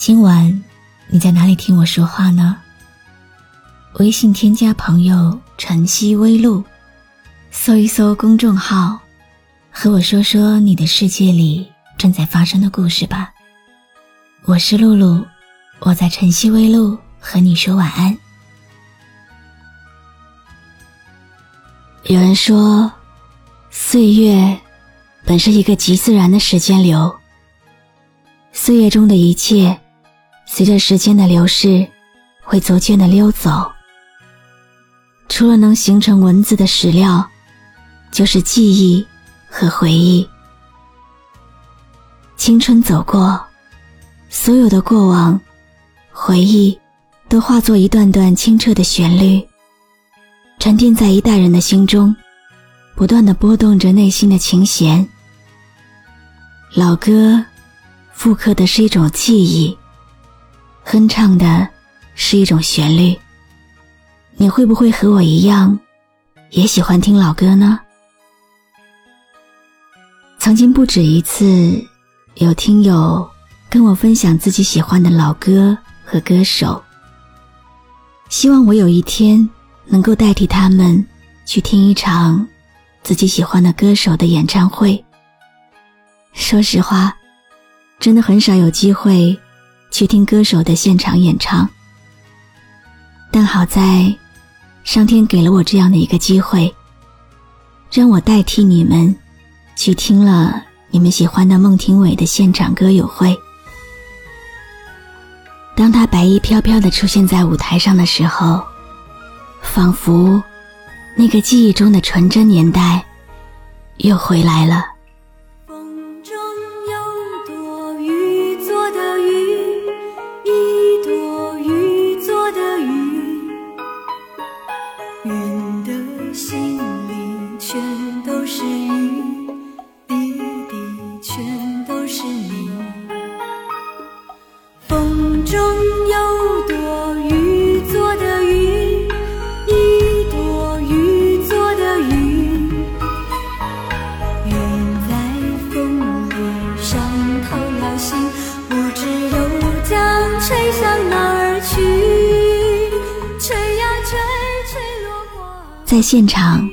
今晚你在哪里听我说话呢？微信添加朋友“晨曦微露”，搜一搜公众号，和我说说你的世界里正在发生的故事吧。我是露露，我在晨曦微露和你说晚安。有人说，岁月本是一个极自然的时间流，岁月中的一切。随着时间的流逝，会逐渐的溜走。除了能形成文字的史料，就是记忆和回忆。青春走过，所有的过往、回忆，都化作一段段清澈的旋律，沉淀在一代人的心中，不断的拨动着内心的琴弦。老歌，复刻的是一种记忆。哼唱的是一种旋律，你会不会和我一样，也喜欢听老歌呢？曾经不止一次，有听友跟我分享自己喜欢的老歌和歌手，希望我有一天能够代替他们去听一场自己喜欢的歌手的演唱会。说实话，真的很少有机会。去听歌手的现场演唱，但好在，上天给了我这样的一个机会，让我代替你们去听了你们喜欢的孟庭苇的现场歌友会。当他白衣飘飘的出现在舞台上的时候，仿佛那个记忆中的纯真年代又回来了。在现场，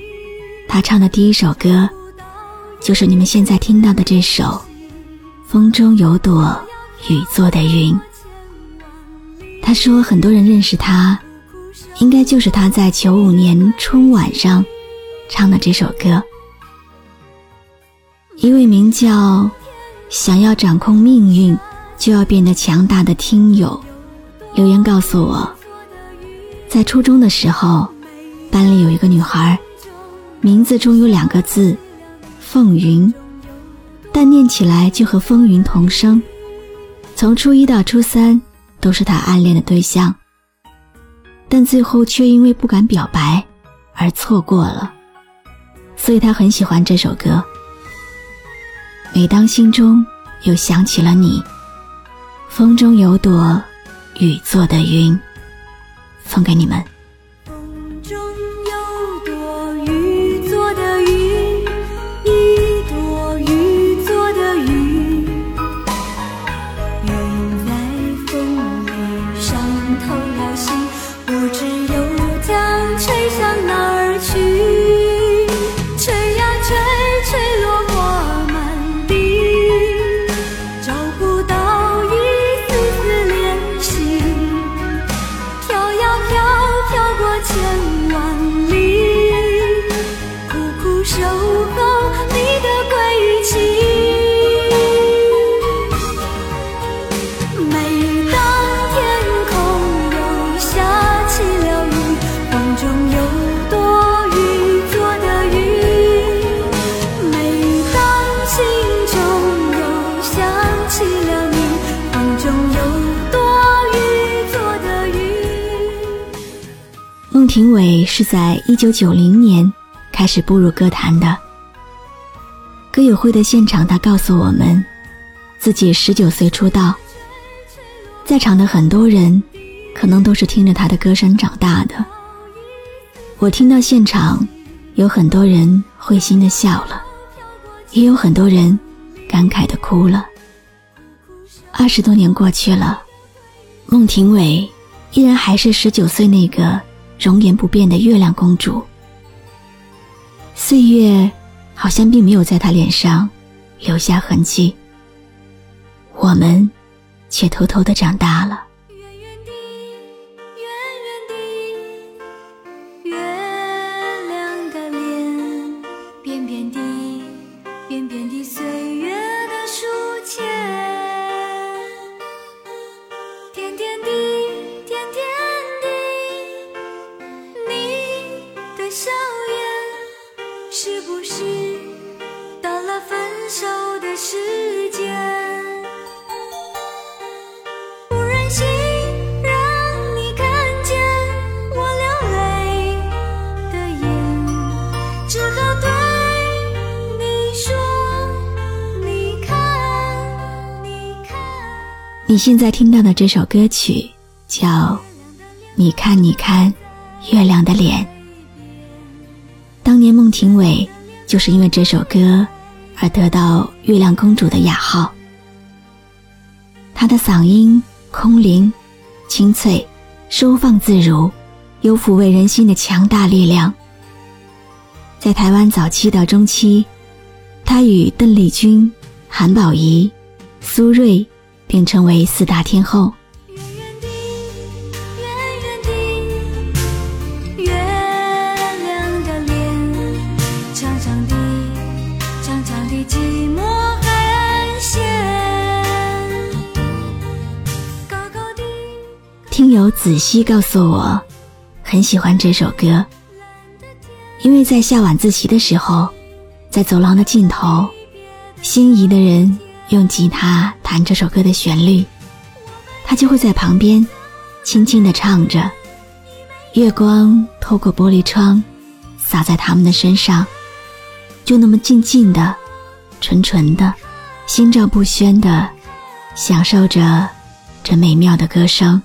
他唱的第一首歌，就是你们现在听到的这首《风中有朵雨做的云》。他说，很多人认识他，应该就是他在九五年春晚上唱的这首歌。一位名叫“想要掌控命运就要变得强大的”听友留言告诉我，在初中的时候。班里有一个女孩，名字中有两个字“凤云”，但念起来就和风云同声。从初一到初三都是她暗恋的对象，但最后却因为不敢表白而错过了。所以她很喜欢这首歌。每当心中又想起了你，风中有朵雨做的云，送给你们。庭伟是在一九九零年开始步入歌坛的。歌友会的现场，他告诉我们，自己十九岁出道，在场的很多人，可能都是听着他的歌声长大的。我听到现场，有很多人会心的笑了，也有很多人感慨的哭了。二十多年过去了，孟庭苇依然还是十九岁那个容颜不变的月亮公主。岁月好像并没有在她脸上留下痕迹，我们却偷偷的长大了。你现在听到的这首歌曲叫《你看你看月亮的脸》。当年孟庭苇就是因为这首歌而得到“月亮公主”的雅号。她的嗓音空灵、清脆、收放自如，有抚慰人心的强大力量。在台湾早期到中期，她与邓丽君、韩宝仪、苏芮。并称为四大天后圆圆的月亮的脸长长的长长的寂寞很显。听友子熙告诉我，很喜欢这首歌，因为在下晚自习的时候，在走廊的尽头，心仪的人。用吉他弹这首歌的旋律，他就会在旁边轻轻地唱着。月光透过玻璃窗，洒在他们的身上，就那么静静的、纯纯的、心照不宣的享受着这美妙的歌声。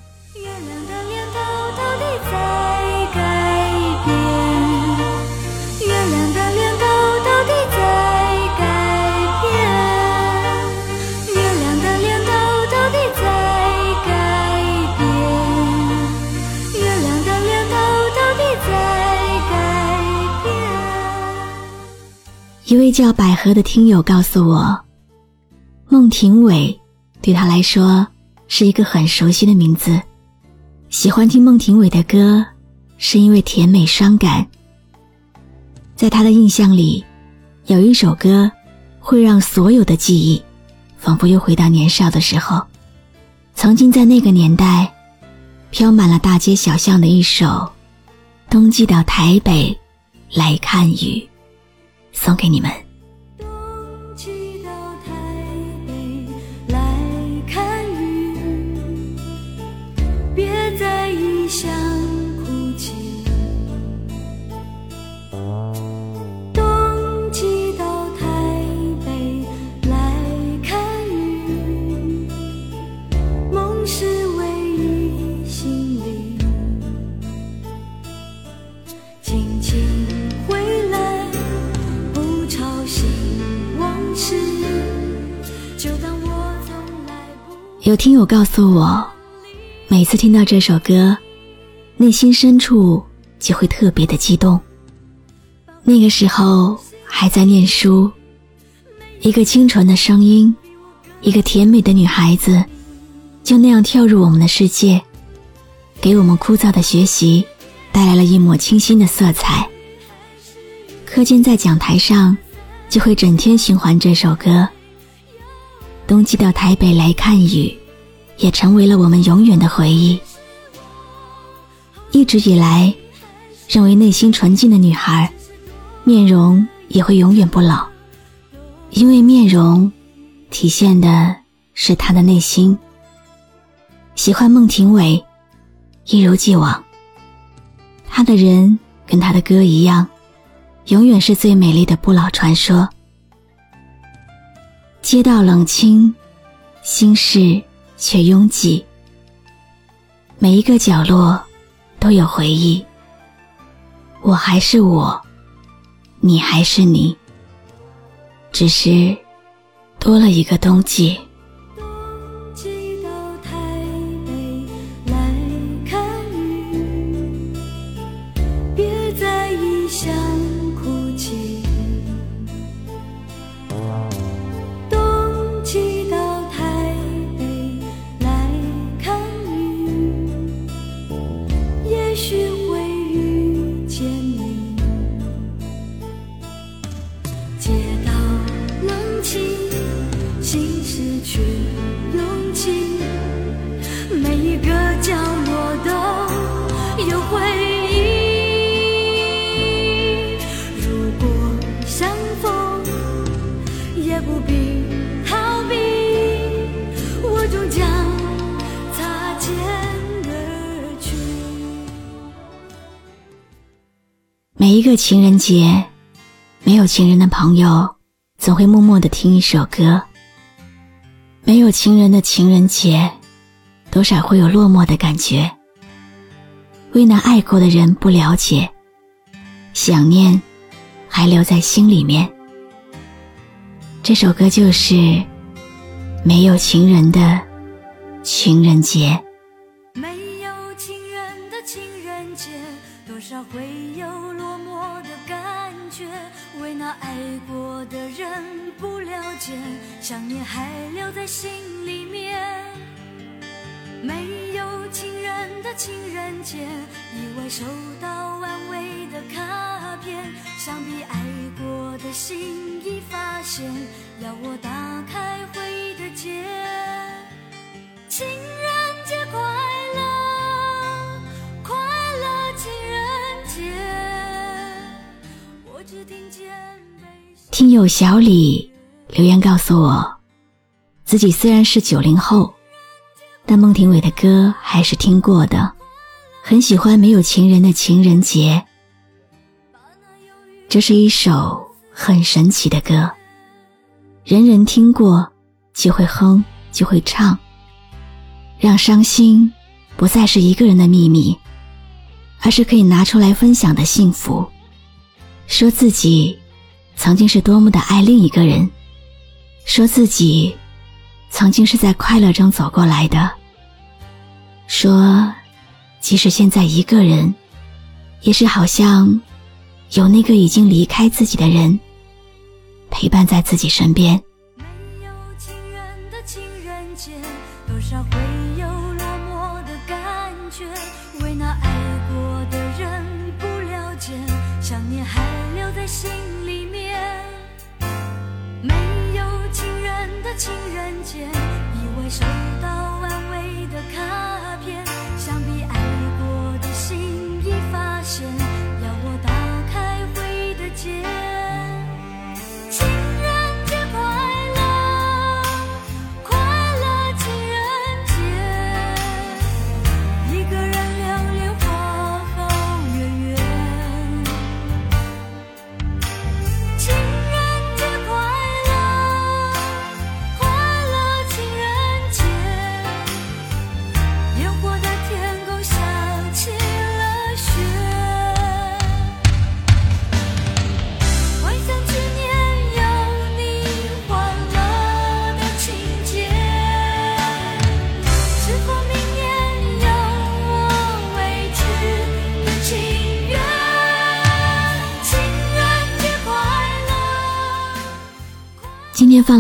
一位叫百合的听友告诉我，孟庭苇对他来说是一个很熟悉的名字。喜欢听孟庭苇的歌，是因为甜美伤感。在他的印象里，有一首歌会让所有的记忆仿佛又回到年少的时候。曾经在那个年代，飘满了大街小巷的一首《冬季到台北来看雨》。送给你们。冬季到台北来看雨，别在异乡听友告诉我，每次听到这首歌，内心深处就会特别的激动。那个时候还在念书，一个清纯的声音，一个甜美的女孩子，就那样跳入我们的世界，给我们枯燥的学习带来了一抹清新的色彩。课间在讲台上，就会整天循环这首歌。冬季到台北来看雨，也成为了我们永远的回忆。一直以来，认为内心纯净的女孩，面容也会永远不老，因为面容体现的是她的内心。喜欢孟庭苇，一如既往。他的人跟他的歌一样，永远是最美丽的不老传说。街道冷清，心事却拥挤。每一个角落都有回忆。我还是我，你还是你，只是多了一个冬季。情人节，没有情人的朋友总会默默的听一首歌。没有情人的情人节，多少会有落寞的感觉。为那爱过的人不了解，想念还留在心里面。这首歌就是《没有情人的情人节》。没有情人的情人节，多少会有落为那爱过的人不了解，想念还留在心里面。没有情人的情人节，意外收到安慰的卡片，想必爱过的心已发现，要我打开回忆的结。情听友小李留言告诉我，自己虽然是九零后，但孟庭苇的歌还是听过的，很喜欢《没有情人的情人节》。这是一首很神奇的歌，人人听过就会哼，就会唱，让伤心不再是一个人的秘密，而是可以拿出来分享的幸福。说自己曾经是多么的爱另一个人，说自己曾经是在快乐中走过来的，说即使现在一个人，也是好像有那个已经离开自己的人陪伴在自己身边。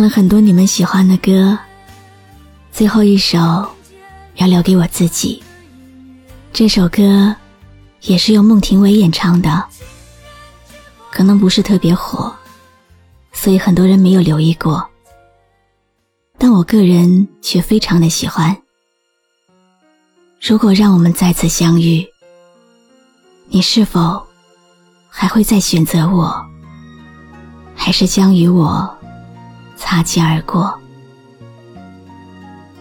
了很多你们喜欢的歌，最后一首要留给我自己。这首歌也是由孟庭苇演唱的，可能不是特别火，所以很多人没有留意过。但我个人却非常的喜欢。如果让我们再次相遇，你是否还会再选择我，还是将与我擦肩而过？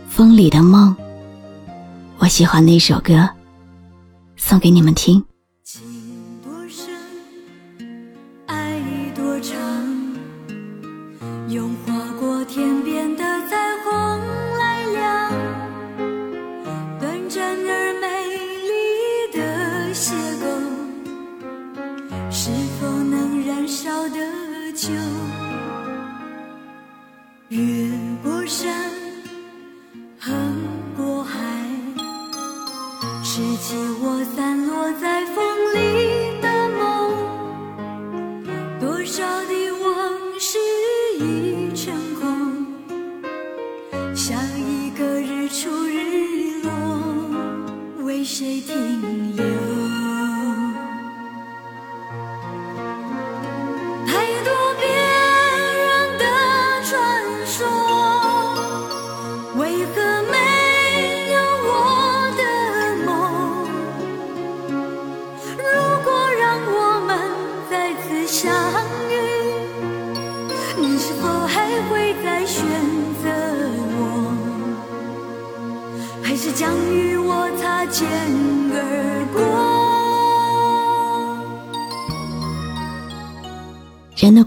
风里的梦，我喜欢那首歌，送给你们听。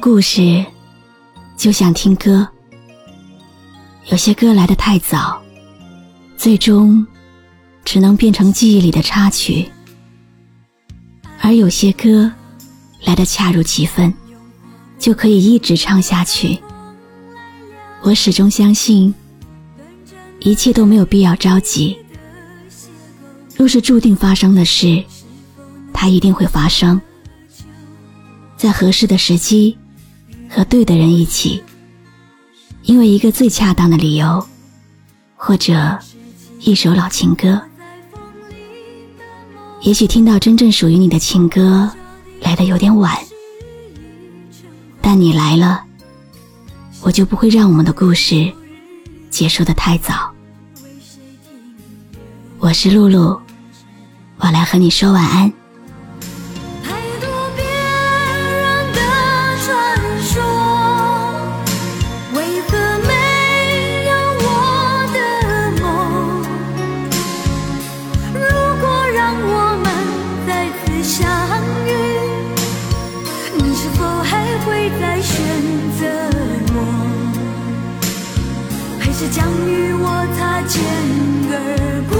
故事就像听歌，有些歌来得太早，最终只能变成记忆里的插曲；而有些歌来得恰如其分，就可以一直唱下去。我始终相信，一切都没有必要着急。若是注定发生的事，它一定会发生。在合适的时机和对的人一起，因为一个最恰当的理由，或者一首老情歌。也许听到真正属于你的情歌来的有点晚，但你来了，我就不会让我们的故事结束的太早。我是露露，我来和你说晚安。将与我擦肩而过？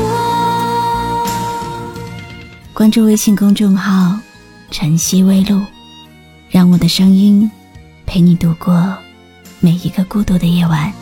关注微信公众号“晨曦微露”，让我的声音陪你度过每一个孤独的夜晚。